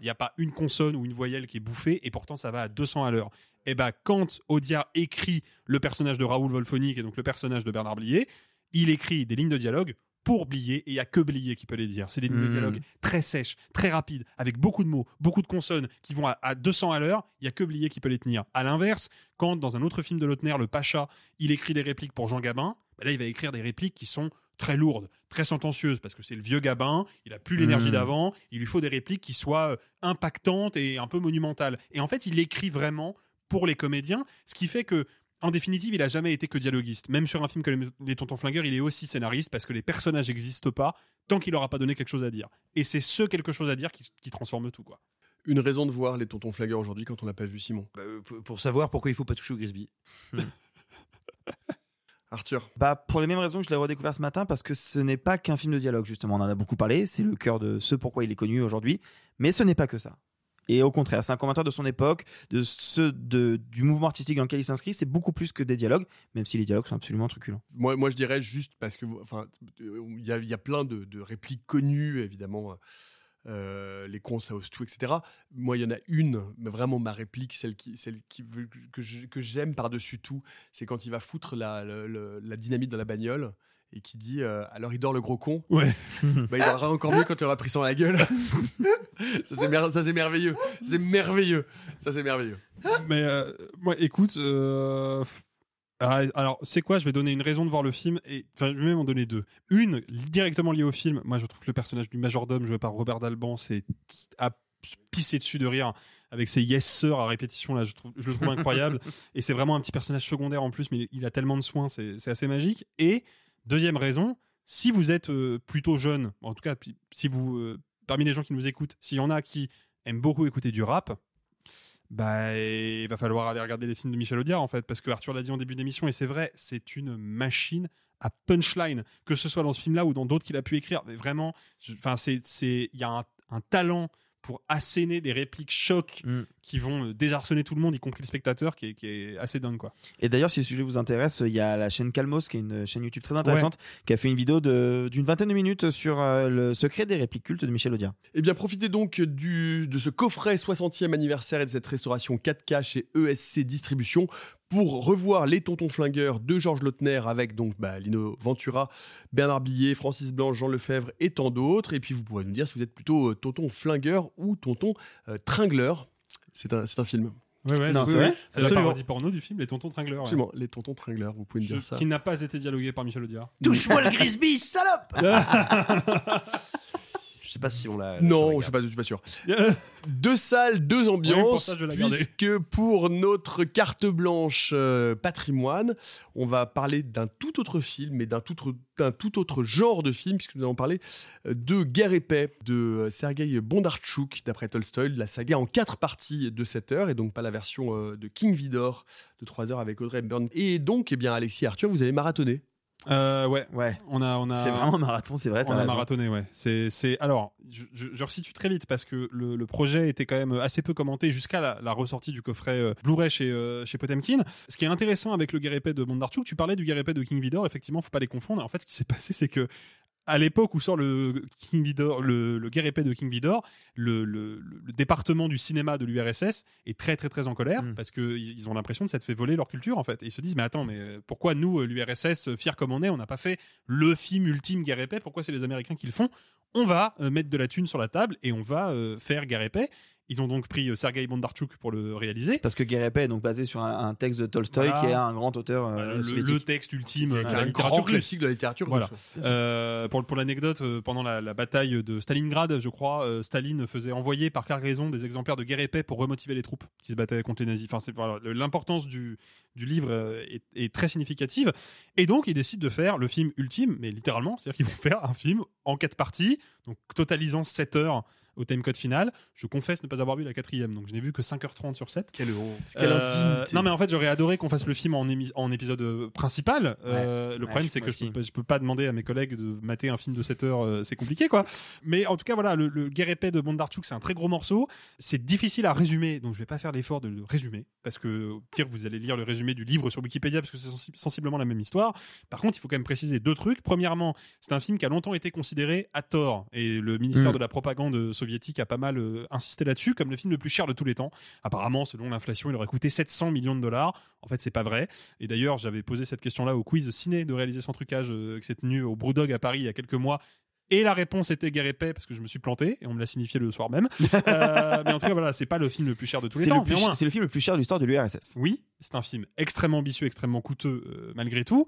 Il n'y a pas une consonne ou une voyelle qui est bouffée, et pourtant ça va à 200 à l'heure. Et ben, quand Audiard écrit le personnage de Raoul Wolfoni, qui est donc le personnage de Bernard Blier, il écrit des lignes de dialogue pour Blier, et il y a que Blier qui peut les dire. C'est des lignes de Mm. dialogue très sèches, très rapides, avec beaucoup de mots, beaucoup de consonnes qui vont à, à 200 à l'heure. Il y a que Blier qui peut les tenir. À l'inverse, quand dans un autre film de Lautner, Le Pacha, il écrit des répliques pour Jean Gabin, ben là il va écrire des répliques qui sont très lourdes, très sentencieuses, parce que c'est le vieux Gabin, il a plus l'énergie Mm. d'avant, il lui faut des répliques qui soient euh, impactantes et un peu monumentales. Et en fait, il écrit vraiment pour les comédiens, ce qui fait que en définitive, il a jamais été que dialoguiste. Même sur un film comme Les- Tontons Flingueurs, il est aussi scénariste parce que les personnages n'existent pas tant qu'il n'aura pas donné quelque chose à dire. Et c'est ce quelque chose à dire qui, qui transforme tout, quoi. Une raison de voir les tontons flagueurs aujourd'hui quand on l'a pas vu, Simon? Bah, euh, pour- savoir pourquoi il faut pas toucher au Grisby. Arthur. Bah, pour les mêmes raisons que je l'ai redécouvert ce matin, parce que ce n'est pas qu'un film de dialogue, justement. On en a beaucoup parlé, c'est le cœur de ce pourquoi il est connu aujourd'hui. Mais ce n'est pas que ça. Et au contraire, c'est un commentaire de son époque, de ce, de, du mouvement artistique dans lequel il s'inscrit. C'est beaucoup plus que des dialogues, même si les dialogues sont absolument truculents. Moi, moi, je dirais juste parce que, enfin, il y y a plein de, de répliques connues, évidemment. Euh, les cons, ça ose tout, etc. Moi, il y en a une, mais vraiment ma réplique, celle qui, celle qui que j'aime par-dessus tout, c'est quand il va foutre la, dynamite dans la bagnole et qui dit euh, alors il dort le gros con. Ouais. Bah, il aura encore mieux quand il aura pris ça dans la gueule. ça c'est mer- merveilleux. C'est merveilleux. Ça c'est merveilleux. Mais euh, moi, écoute, euh, alors c'est quoi? Je vais donner une raison de voir le film et enfin, je vais même en donner deux. Une directement liée au film. Moi, je trouve que le personnage du majordome joué par Robert Dalban, c'est à pisser dessus de rire avec ses yes sir à répétition là. Je, trouve, je le trouve incroyable et c'est vraiment un petit personnage secondaire en plus, mais il a tellement de soins, c'est assez magique. Et deuxième raison, si vous êtes euh, plutôt jeune, en tout cas, si vous euh, parmi les gens qui nous écoutent, s'il y en a qui aiment beaucoup écouter du rap, bah, il va falloir aller regarder les films de Michel Audiard en fait, parce que Arthur l'a dit en début d'émission et c'est vrai, c'est une machine à punchline, que ce soit dans ce film-là ou dans d'autres qu'il a pu écrire. Mais vraiment, enfin, c'est, il y a un talent pour asséner des répliques chocs qui vont euh, désarçonner tout le monde, y compris le spectateur, qui est, qui est assez dingue quoi. Et d'ailleurs, si le sujet vous intéresse, il y a la chaîne Calmos, qui est une chaîne YouTube très intéressante, qui a fait une vidéo d'une vingtaine de minutes sur euh, le secret des répliques cultes de Michel Audiard. Eh bien, profitez donc du, de ce coffret 60e anniversaire et de cette restauration 4K chez ESC Distribution pour revoir Les Tontons Flingueurs de Georges Lautner avec donc bah, Lino Ventura, Bernard Billet, Francis Blanche, Jean Lefebvre et tant d'autres. Et puis vous pourrez nous dire si vous êtes plutôt euh, tonton flingueur ou tonton euh, tringleur. C'est un, c'est un film. Ouais, ouais, Non, c'est vrai. la Absolument. parodie porno du film Les Tontons Tringleurs. ouais. Absolument, Les Tontons Tringleurs, vous pouvez me Je- dire ça. Qui n'a pas été dialogué par Michel Audiard. Touche-moi le Grisby, salope sais pas si on l'a. Non, je suis pas, je suis pas sûr. deux salles, deux ambiances, je puisque pour notre carte blanche euh, patrimoine, on va parler d'un tout autre film, mais d'un tout, autre- d'un tout autre genre de film, puisque nous allons parler euh, de Guerre et paix de euh, Sergei Bondarchuk, d'après Tolstoï, la saga en quatre parties de 7 heures, et donc pas la version euh, de King Vidor de 3 heures avec Audrey Hepburn. Et donc, eh bien, Alexis et Arthur, vous avez marathonné. Euh, ouais. Ouais. On a, on a. C'est vraiment un marathon, c'est vrai, On a raison. marathonné, ouais. C'est, c'est. Alors, je, je, je resitue très vite parce que le, le projet était quand même assez peu commenté jusqu'à la, la ressortie du coffret euh, Blu-ray chez, euh, chez Potemkin. Ce qui est intéressant avec le guerre épais de Bondarchuk, tu parlais du guerre épais de King Vidor. Effectivement, faut pas les confondre. En fait, ce qui s'est passé, c'est que à l'époque où sort le King Vidor, le, le guerre épais de King Vidor, le, le- le département du cinéma de l'URSS est très très très en colère parce que ils ont l'impression de s'être fait voler leur culture en fait. Et ils se disent mais attends mais pourquoi nous euh, l'URSS euh, fiers comme on est, on n'a pas fait le film ultime guerre épais? Pourquoi c'est les Américains qui le font? On va euh, mettre de la thune sur la table et on va faire guerre épais. Ils ont donc pris euh, Sergei Bondarchuk pour le réaliser. Parce que paix est donc basé sur un, un texte de Tolstoï, Voilà. qui est un grand auteur euh, le, soviétique. le texte ultime euh, un grand classique de la littérature Voilà. Euh, pour pour l'anecdote, euh, pendant la, la bataille de Stalingrad, je crois, euh, Staline faisait envoyer par cargaison des exemplaires de paix pour remotiver les troupes qui se battaient contre les nazis. Enfin, c'est l'importance du du livre est, est très significative. Et donc, ils décident de faire le film ultime, mais littéralement, c'est-à-dire qu'ils vont faire un film en quatre parties, donc totalisant 7 heures au timecode final. Je confesse ne pas avoir vu la quatrième, donc je n'ai vu que 5h30 sur 7. Quelle honte, quelle Euh, intimité. Non, mais en fait, j'aurais adoré qu'on fasse le film en, émi- en épisode euh, principal. Euh, le Ouais, problème, c'est que je peux, je peux pas demander à mes collègues de mater un film de 7 heures, euh, c'est compliqué, quoi. Mais en tout cas, voilà, le, le Guerre épais de Bondarchuk, c'est un très gros morceau. C'est difficile à résumer, donc je vais pas faire l'effort de le résumer, parce que au pire, vous allez lire le résumé du livre sur Wikipédia, parce que c'est sensi- sensiblement la même histoire. Par contre, il faut quand même préciser deux trucs. Premièrement, c'est un film qui a longtemps été considéré à tort, et le ministère Mm. de la propagande soviétique a pas mal euh, insisté là-dessus, comme le film le plus cher de tous les temps. Apparemment, selon l'inflation, il aurait coûté 700 millions de dollars. En fait, c'est pas vrai. Et d'ailleurs, j'avais posé cette question-là au quiz ciné de réaliser son trucage euh, qui s'est tenu au Brewdog à Paris il y a quelques mois. Et la réponse était guerre et paix parce que je me suis planté et on me l'a signifié le soir même. Euh, mais en tout cas, voilà, c'est pas le film le plus cher de tous les temps. le, c'est le film le plus cher de l'histoire de l'URSS. Oui, c'est un film extrêmement ambitieux, extrêmement coûteux euh, malgré tout.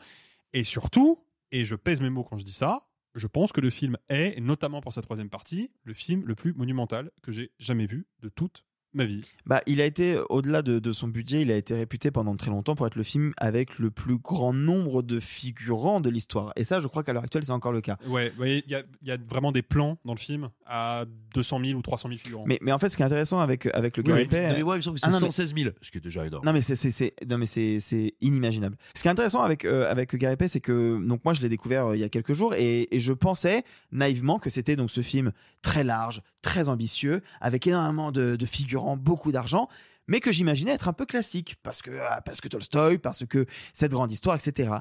Et surtout, et je pèse mes mots quand je dis ça, je pense que le film est, notamment pour sa troisième partie, le film le plus monumental que j'ai jamais vu de toute ma vie. Bah, il a été, au-delà de, de son budget, il a été réputé pendant très longtemps pour être le film avec le plus grand nombre de figurants de l'histoire. Et ça, je crois qu'à l'heure actuelle, c'est encore le cas. Ouais, il y, a- il y a vraiment des plans dans le film à 200 000 ou 300 000 figurants. Mais, mais en fait, ce qui est intéressant avec, avec le Oui. Pay- Non, mais moi, il me semble que c'est Ah, mais- 116 000, ce qui est déjà énorme. Non mais c'est c'est c'est non mais c'est c'est inimaginable. Ce qui est intéressant avec euh, avec Gary Pay, c'est que donc moi je l'ai découvert euh, il y a quelques jours et, et je pensais naïvement que c'était donc ce film très large, très ambitieux, avec énormément de, de figurants, beaucoup d'argent, mais que j'imaginais être un peu classique parce que ah, parce que Tolstoy, parce que cette grande histoire, etc.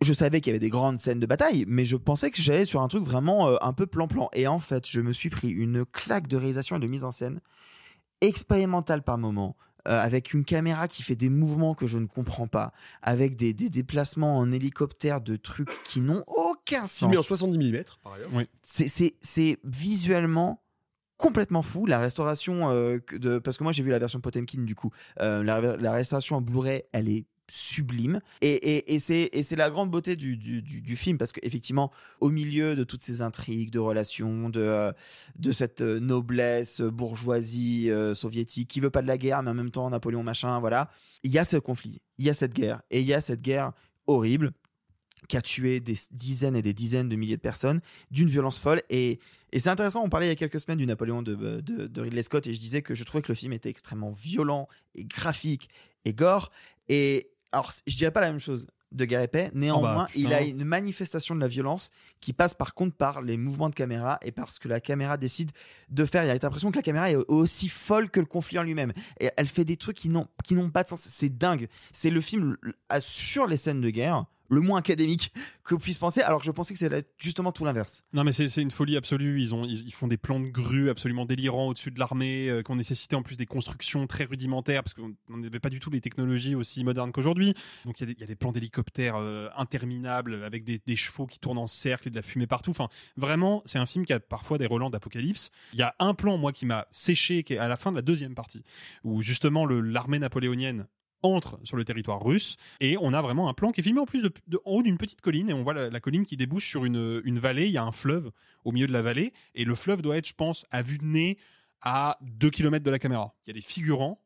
Je savais qu'il y avait des grandes scènes de bataille, mais je pensais que j'allais sur un truc vraiment euh, un peu plan-plan. Et en fait, je me suis pris une claque de réalisation et de mise en scène expérimentale par moment, euh, avec une caméra qui fait des mouvements que je ne comprends pas, avec des, des déplacements en hélicoptère de trucs qui n'ont aucun sens. Filmé en 70 mm, par ailleurs. C'est- C'est c'est visuellement complètement fou. La restauration, euh, de, parce que moi j'ai vu la version Potemkin du coup, euh, la, restauration en Blu-ray, elle est sublime et, c'est la grande beauté du, film parce qu'effectivement au milieu de toutes ces intrigues de relations de euh, cette noblesse bourgeoisie soviétique qui veut pas de la guerre mais en même temps Napoléon machin voilà il y a ce conflit il y a cette guerre et il y a cette guerre horrible qui a tué des dizaines et des dizaines de milliers de personnes d'une violence folle. Et, et c'est intéressant, on parlait il y a quelques semaines du Napoléon de, de, de Ridley Scott et je disais que je trouvais que le film était extrêmement violent et graphique et gore. Et alors, je dirais pas la même chose de Gary Pay, néanmoins, putain. il a une manifestation de la violence qui passe par contre par les mouvements de caméra et parce que la caméra décide de faire. Il y a l'impression que la caméra est aussi folle que le conflit en lui-même. Et elle fait des trucs qui n'ont pas de sens. C'est dingue. C'est le film sur les scènes de guerre le moins académique que puisse penser, alors que je pensais que c'était justement tout l'inverse. Non, mais c'est une folie absolue. Ils, ont, ils, ils font des plans de grue absolument délirants au-dessus de l'armée, euh, qui ont nécessité en plus des constructions très rudimentaires, parce qu'on on n'avait pas du tout les technologies aussi modernes qu'aujourd'hui. Donc il y, a des- plans d'hélicoptères euh, interminables, avec des, chevaux qui tournent en cercle et de la fumée partout. Enfin, vraiment, c'est un film qui a parfois des relents d'apocalypse. Il y a un plan, moi, qui m'a séché, qui est à la fin de la deuxième partie, où justement l'armée napoléonienne entre sur le territoire russe et on a vraiment un plan qui est filmé en plus de, de- en haut d'une petite colline et on voit la, la colline qui débouche sur une, une vallée, il y a un fleuve au milieu de la vallée et le fleuve doit être je pense à vue de nez à 2 km de la caméra. Il y a des figurants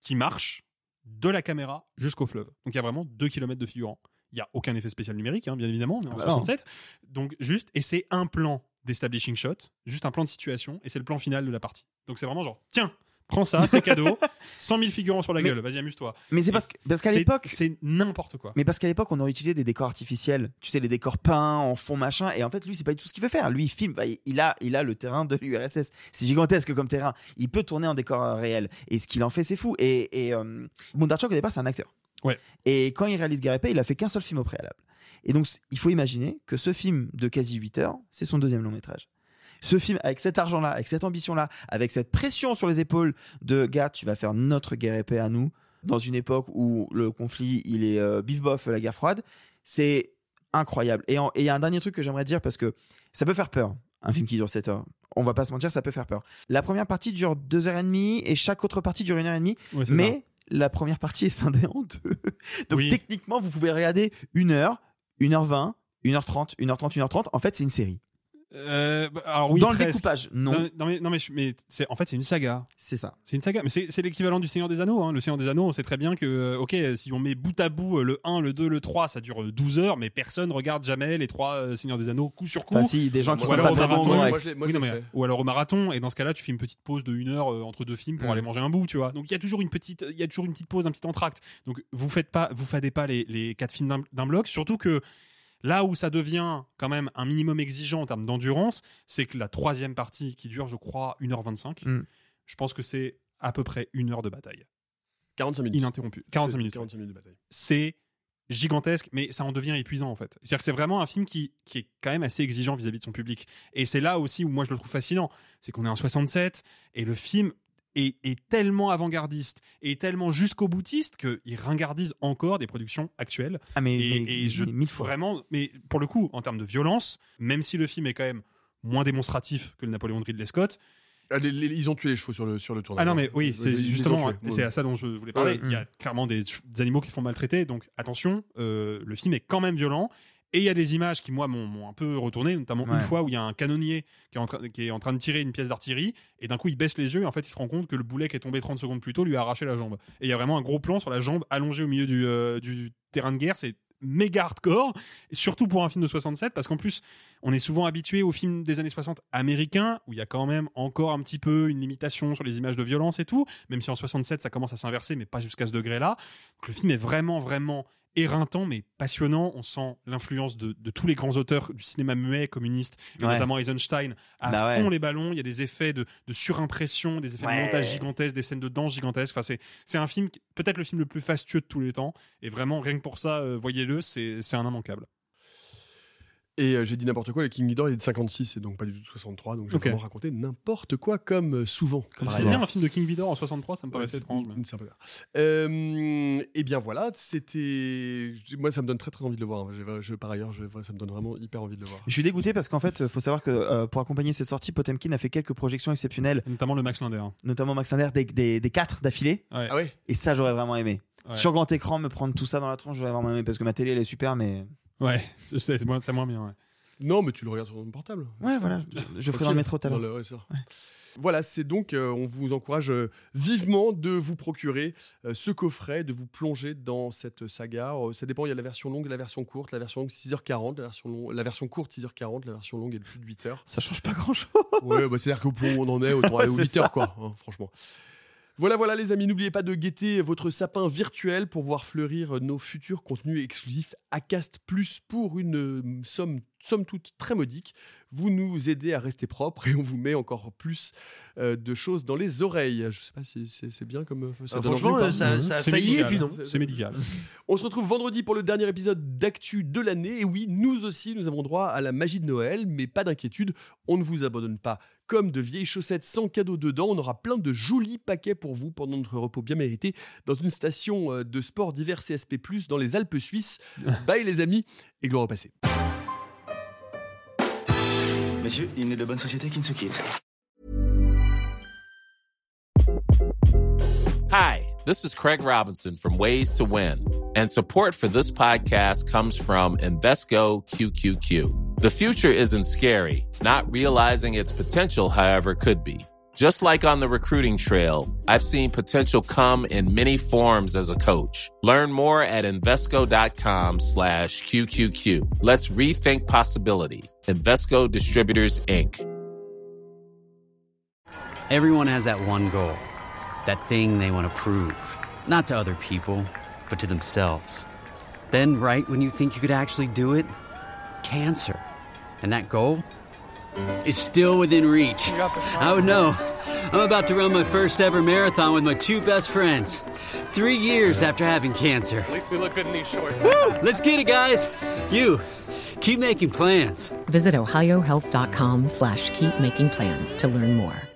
qui marchent de la caméra jusqu'au fleuve. Donc il y a vraiment 2 km de figurants. Il n'y a aucun effet spécial numérique, hein, bien évidemment, on est en Ah bah non. 67. Donc juste, et c'est un plan d'establishing shot, juste un plan de situation, et c'est le plan final de la partie. Donc c'est vraiment genre, tiens, prends ça, c'est cadeau, 100 000 figurants sur la Mais- gueule, vas-y amuse-toi. Mais c'est parce, qu'à l'époque. C'est n'importe quoi. Mais parce qu'à l'époque, on aurait utilisé des décors artificiels. Tu sais, les décors peints en fond machin. Et en fait, lui, c'est pas du tout ce qu'il veut faire. Lui, il filme. bah, il a, il a le terrain de l'URSS. C'est gigantesque comme terrain. Il peut tourner en décor euh, réel. Et ce qu'il en fait, c'est fou. Et, et euh, Bondarchuk, au départ, c'est un acteur. Ouais. Et quand il réalise Gary Pay, il a fait qu'un seul film au préalable. Et donc, il faut imaginer que ce film de quasi 8 heures, c'est son deuxième long métrage. Ce film, avec cet argent-là, avec cette ambition-là, avec cette pression sur les épaules de gars, tu vas faire notre guerre épée à nous, dans une époque où le conflit, il est euh, bif-bof, la guerre froide, c'est incroyable. Et il y a un dernier truc que j'aimerais dire, parce que ça peut faire peur, un film qui dure 7 heures. On va pas se mentir, ça peut faire peur. La première partie dure 2h30 et chaque autre partie dure 1h30. Ouais, mais la première partie est scindée en deux. Donc Oui. techniquement, vous pouvez regarder 1h, 1h20, 1h30, 1h30, 1h30. En fait, c'est une série. Euh, bah, alors oui, Dans le découpage, non. Non, mais, non, mais, mais c'est, en fait, c'est une saga. C'est ça. C'est une saga, mais c'est, c'est l'équivalent du Seigneur des Anneaux. Hein. Le Seigneur des Anneaux, on sait très bien que, euh, ok, si on met bout à bout euh, le 1, le 2, le 3, ça dure euh, 12 heures, mais personne regarde jamais les trois Seigneurs des Anneaux coup sur coup. Enfin, si, des gens qui Ou sont alors pas ou alors au marathon, et dans ce cas-là, tu fais une petite pause de une heure euh, entre deux films pour Mm. aller manger un bout, tu vois. Donc il y a toujours une petite, il y a toujours une petite pause, un petit entracte. Donc vous faites pas, vous fadez pas les, les quatre films d'un, d'un bloc, surtout que là où ça devient quand même un minimum exigeant en termes d'endurance, c'est que la troisième partie qui dure, je crois, 1h25, Mm. je pense que c'est à peu près une heure de bataille 45 minutes. ininterrompue. 45 C'est minutes. 45 minutes de bataille. c'est gigantesque, mais ça en devient épuisant en fait. C'est-à-dire que c'est vraiment un film qui, qui est quand même assez exigeant vis-à-vis de son public. Et c'est là aussi où moi je le trouve fascinant. C'est qu'on est en 67 et le film est, est tellement avant-gardiste et tellement jusqu'au boutiste qu'il ringardise encore des productions actuelles. Ah, mais, et, mais- et je, mais mille fois. Vraiment, mais pour le coup, en termes de violence, même si le film est quand même moins démonstratif que le Napoléon de Ridley Scott, Ah, les- les- ils ont tué les chevaux sur le, sur le tournage. ah non mais oui, c'est justement, c'est Ouais. à ça dont je voulais parler. Ouais. Il y a clairement des, des animaux qui font maltraiter, donc attention, euh, le film est quand même violent Et il y a des images qui, moi, m'ont un peu retourné, notamment Ouais. une fois où il y a un canonnier qui est, en train, qui est en train de tirer une pièce d'artillerie, et d'un coup, il baisse les yeux, et en fait, il se rend compte que le boulet qui est tombé 30 secondes plus tôt lui a arraché la jambe. Et il y a vraiment un gros plan sur la jambe allongée au milieu du, euh, du terrain de guerre. C'est méga hardcore, surtout pour un film de 67, parce qu'en plus, on est souvent habitué aux films des années 60 américains, où il y a quand même encore un petit peu une limitation sur les images de violence et tout, même si en 67, ça commence à s'inverser, mais pas jusqu'à ce degré-là. Donc, le film est vraiment, vraiment éreintant mais passionnant. On sent l'influence de, de tous les grands auteurs du cinéma muet communiste, et Ouais. notamment Eisenstein, à Bah ouais. fond les ballons. Il y a des effets de, de surimpression, des effets Ouais. de montage gigantesques, des scènes de danse gigantesques. Enfin, c'est, un film, peut-être le film le plus fastueux de tous les temps. Et vraiment, rien que pour ça, euh, voyez-le, c'est, c'est un immanquable. Et euh, j'ai dit n'importe quoi, le King Ghidorah il est de 56 et donc pas du tout de 63, donc j'ai Ok. vraiment raconté n'importe quoi comme euh, souvent. Comme par c'est ailleurs. bien un film de King Vidor en 63, ça me Ouais, paraissait c'est- étrange. mais- c'est un peu bizarre. Euh, et bien voilà, c'était. Moi, ça me donne très très envie de le voir. hein. Je, par ailleurs, je- ça me donne vraiment hyper envie de le voir. Je suis dégoûté parce qu'en fait, faut savoir que euh, pour accompagner cette sortie, Potemkin a fait quelques projections exceptionnelles, Notamment le Max Linder. notamment Max Linder, des, des, des quatre d'affilée. Ouais. Ah ouais? Et ça, j'aurais vraiment aimé. Ouais. Sur grand écran, me prendre tout ça dans la tronche, j'aurais vraiment aimé parce que ma télé, elle est super, mais. Ouais, c'est, moins, bien. Ouais. Non, mais tu le regardes sur ton portable. Ouais, voilà, je, je ferai dans le métro tout à l'heure. Voilà, c'est donc, euh, on vous encourage euh, vivement de vous procurer euh, ce coffret, de vous plonger dans cette saga. Euh, ça dépend, il y a la version longue et la version courte. La version longue, 6h40, la version, long- la version courte, 6h40, la version longue est de plus de 8 heures. Ça change pas grand chose. Ouais, bah, c'est-à-dire qu'au point où on en est, autant aller aux C'est 8 heures, ça. quoi, hein, franchement. Voilà, voilà, les amis, n'oubliez pas de guetter votre sapin virtuel pour voir fleurir nos futurs contenus exclusifs Acast Plus pour une euh, somme, somme toute très modique. Vous nous aidez à rester propre et on vous met encore plus euh, de choses dans les oreilles. Je sais pas si c'est bien comme euh, ça Ah, franchement, envie ça- Mhm. ça a C'est failli médical. et puis non. C'est médical. On se retrouve vendredi pour le dernier épisode d'Actu de l'année. Et oui, nous aussi, nous avons droit à la magie de Noël, mais pas d'inquiétude, on ne vous abandonne pas. Comme de vieilles chaussettes sans cadeau dedans, on aura plein de jolis paquets pour vous pendant notre repos bien mérité dans une station euh, de sport divers CSP+, dans les Alpes suisses. Bye les amis, et gloire au passé. Messieurs, il n'est de bonne société qui ne se quitte. Hi, this is Craig Robinson from Ways to Win, and support for this podcast comes from Invesco QQQ. The future isn't scary, not realizing its potential, however, could be. Just like on the recruiting trail, I've seen potential come in many forms as a coach. Learn more at Invesco.com slash QQQ. Let's rethink possibility. Invesco Distributors, Inc. Everyone has that one goal. That thing they want to prove. Not to other people, but to themselves. Then, right when you think you could actually do it, cancer. And that goal is still within reach. I would know. I'm about to run my first ever marathon with my two best friends. Three years after having cancer. At least we look good in these shorts. Woo! Let's get it, guys. You, keep making plans. Visit ohiohealth.com slash keep making plans to learn more.